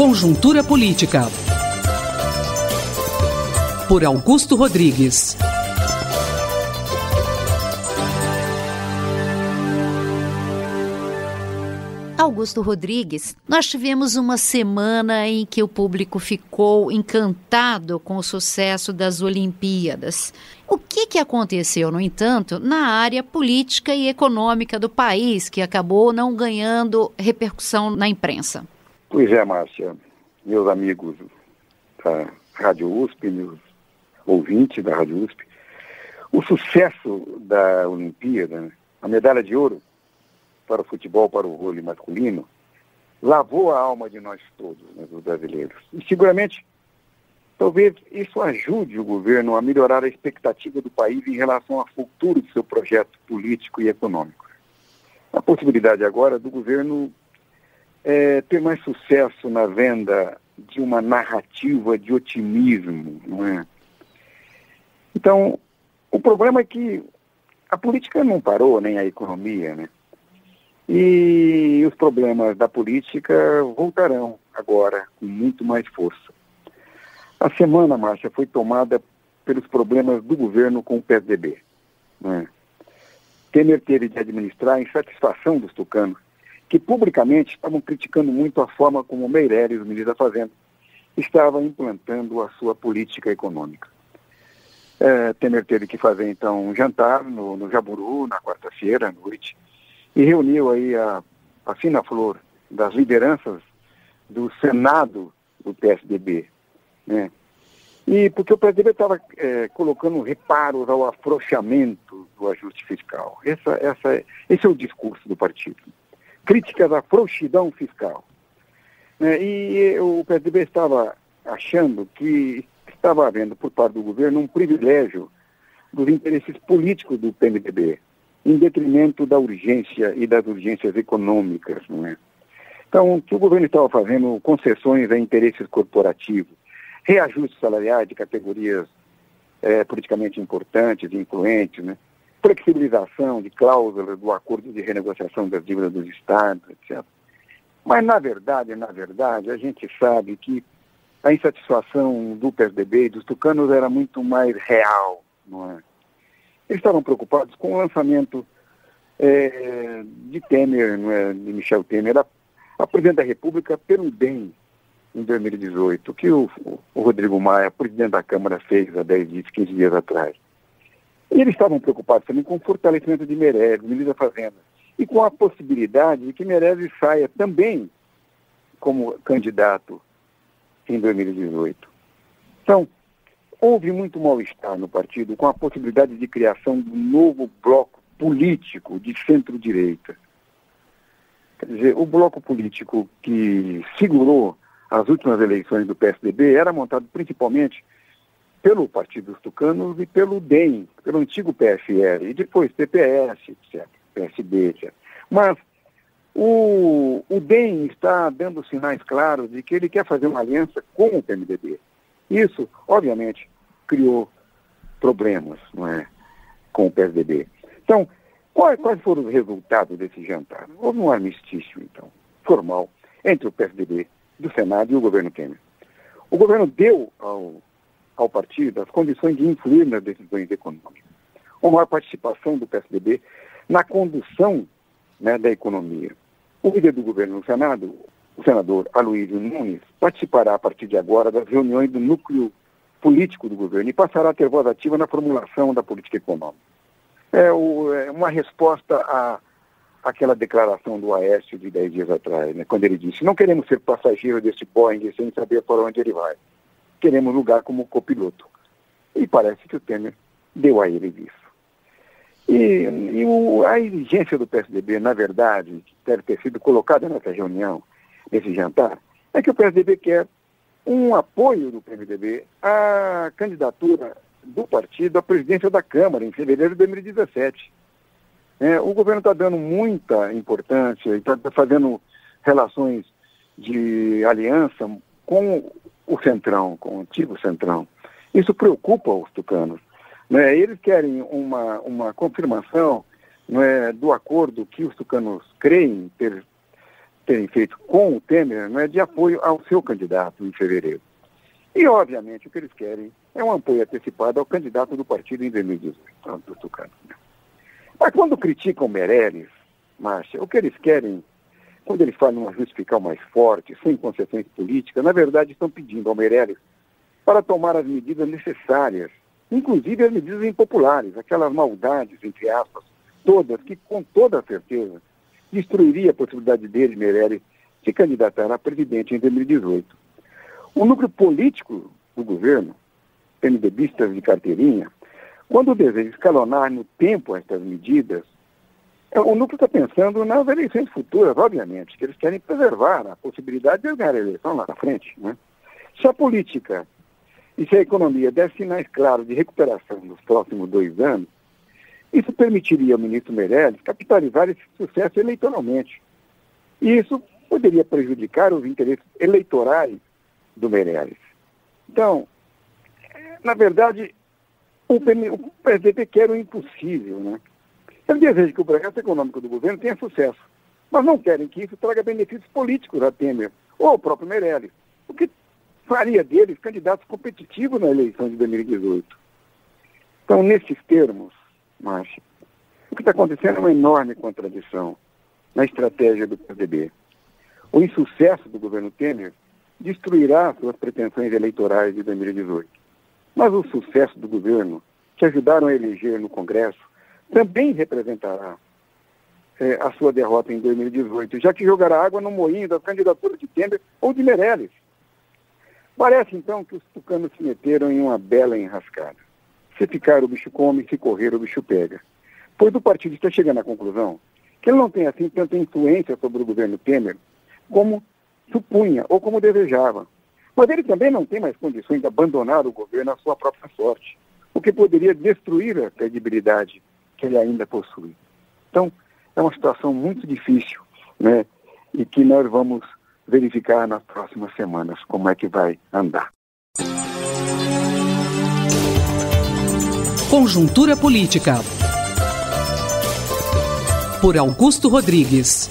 Conjuntura Política. Por Augusto Rodrigues. Augusto Rodrigues, nós tivemos uma semana em que o público ficou encantado com o sucesso das Olimpíadas. O que, que aconteceu, no entanto, na área política e econômica do país, que acabou não ganhando repercussão na imprensa? Pois é, Márcia, meus amigos da Rádio USP, meus ouvintes da Rádio USP, o sucesso da Olimpíada, a medalha de ouro, para o futebol, para o vôlei masculino, lavou a alma de nós todos, né, dos brasileiros. E seguramente, talvez isso ajude o governo a melhorar a expectativa do país em relação ao futuro do seu projeto político e econômico. A possibilidade agora do governo é, ter mais sucesso na venda de uma narrativa de otimismo, não é? Então, o problema é que a política não parou, nem a economia, né? E os problemas da política voltarão agora com muito mais força. A semana, Márcia, foi tomada pelos problemas do governo com o PSDB. Né? Temer teve de administrar a insatisfação dos tucanos, que publicamente estavam criticando muito a forma como Meirelles, o ministro da Fazenda, estava implantando a sua política econômica. É, Temer teve que fazer, então, um jantar no, no Jaburu, na quarta-feira à noite, e reuniu aí a, a fina flor das lideranças do Senado do PSDB, né? E porque o PSDB estava é, colocando reparos ao afrouxamento do ajuste fiscal. Essa, essa, esse é o discurso do partido. Críticas à frouxidão fiscal. Né? E o PSDB estava achando que estava havendo por parte do governo um privilégio dos interesses políticos do PMDB, em detrimento da urgência e das urgências econômicas, não é? Então, o que o governo estava fazendo, concessões a interesses corporativos, reajustes salariais de categorias é, politicamente importantes e influentes, né? Flexibilização de cláusulas do acordo de renegociação das dívidas dos estados, etc. Mas, na verdade, na verdade, a gente sabe que a insatisfação do PSDB e dos tucanos era muito mais real, não é? Eles estavam preocupados com o lançamento é, de Temer, é, de Michel Temer, a, a presidente da República, pelo DEM, em 2018, que o, o, Rodrigo Maia, presidente da Câmara, fez há 10 dias, 15 dias atrás. E eles estavam preocupados também com o fortalecimento de Meirelles, ministro da Fazenda, e com a possibilidade de que Meirelles saia também como candidato em 2018. Então, houve muito mal-estar no partido com a possibilidade de criação de um novo bloco político de centro-direita. Quer dizer, o bloco político que segurou as últimas eleições do PSDB era montado principalmente pelo Partido dos Tucanos e pelo DEM, pelo antigo PFL, e depois PPS, etc., PSB, etc. Mas o, o DEM está dando sinais claros de que ele quer fazer uma aliança com o PMDB. Isso, obviamente, criou problemas não é, com o PSDB. Então, quais, quais foram os resultados desse jantar? Houve um armistício, então, formal, entre o PSDB do Senado e o governo Temer. O governo deu ao, ao partido as condições de influir nas decisões econômicas. Uma maior participação do PSDB na condução né, da economia. O líder do governo no Senado, o senador Aloysio Nunes participará a partir de agora das reuniões do núcleo político do governo e passará a ter voz ativa na formulação da política econômica. É, o, é uma resposta à aquela declaração do Aécio de dez dias atrás, né, quando ele disse: não queremos ser passageiros desse Boeing sem saber para onde ele vai. Queremos lugar como copiloto. E parece que o Temer deu a ele isso. E, e o, a exigência do PSDB, na verdade, que deve ter sido colocada nessa reunião, nesse jantar, é que o PSDB quer um apoio do PMDB à candidatura do partido à presidência da Câmara em fevereiro de 2017. É, o governo está dando muita importância e está fazendo relações de aliança com o Centrão, com o antigo Centrão. Isso preocupa os tucanos. Né? Eles querem uma, uma confirmação né, do acordo que os tucanos creem ter terem feito com o Temer não é de apoio ao seu candidato em fevereiro. E, obviamente, o que eles querem é um apoio antecipado ao candidato do partido em 2018, do Tucano. Mas quando criticam Meirelles, Márcia, o que eles querem, quando eles falam um ajuste fiscal mais forte, sem concessões políticas, na verdade estão pedindo ao Meirelles para tomar as medidas necessárias, inclusive as medidas impopulares, aquelas maldades, entre aspas, todas, que com toda certeza destruiria a possibilidade dele, Meirelles, se candidatar a presidente em 2018. O núcleo político do governo, PMDBistas de carteirinha, quando deseja escalonar no tempo estas medidas, o núcleo está pensando nas eleições futuras, obviamente, que eles querem preservar a possibilidade de ganhar a eleição lá na frente. Né? Se a política e se a economia der sinais claros de recuperação nos próximos dois anos, isso permitiria ao ministro Meirelles capitalizar esse sucesso eleitoralmente. E isso poderia prejudicar os interesses eleitorais do Meirelles. Então, na verdade, o, o PSDB quer o impossível, né? Ele deseja que o projeto econômico do governo tenha sucesso, mas não querem que isso traga benefícios políticos a Temer ou ao próprio Meirelles, o que faria deles candidatos competitivos na eleição de 2018. Então, nesses termos, Márcia, o que está acontecendo é uma enorme contradição na estratégia do PSDB. O insucesso do governo Temer destruirá suas pretensões eleitorais de 2018. Mas o sucesso do governo, que ajudaram a eleger no Congresso, também representará é, a sua derrota em 2018, já que jogará água no moinho da candidatura de Temer ou de Meirelles. Parece então que os tucanos se meteram em uma bela enrascada. Se ficar o bicho come, se correr o bicho pega. Pois o partido está chegando à conclusão que ele não tem assim tanta influência sobre o governo Temer como supunha ou como desejava. Mas ele também não tem mais condições de abandonar o governo à sua própria sorte, o que poderia destruir a credibilidade que ele ainda possui. Então, é uma situação muito difícil, né? E que nós vamos verificar nas próximas semanas como é que vai andar. Conjuntura Política. Por Augusto Rodrigues.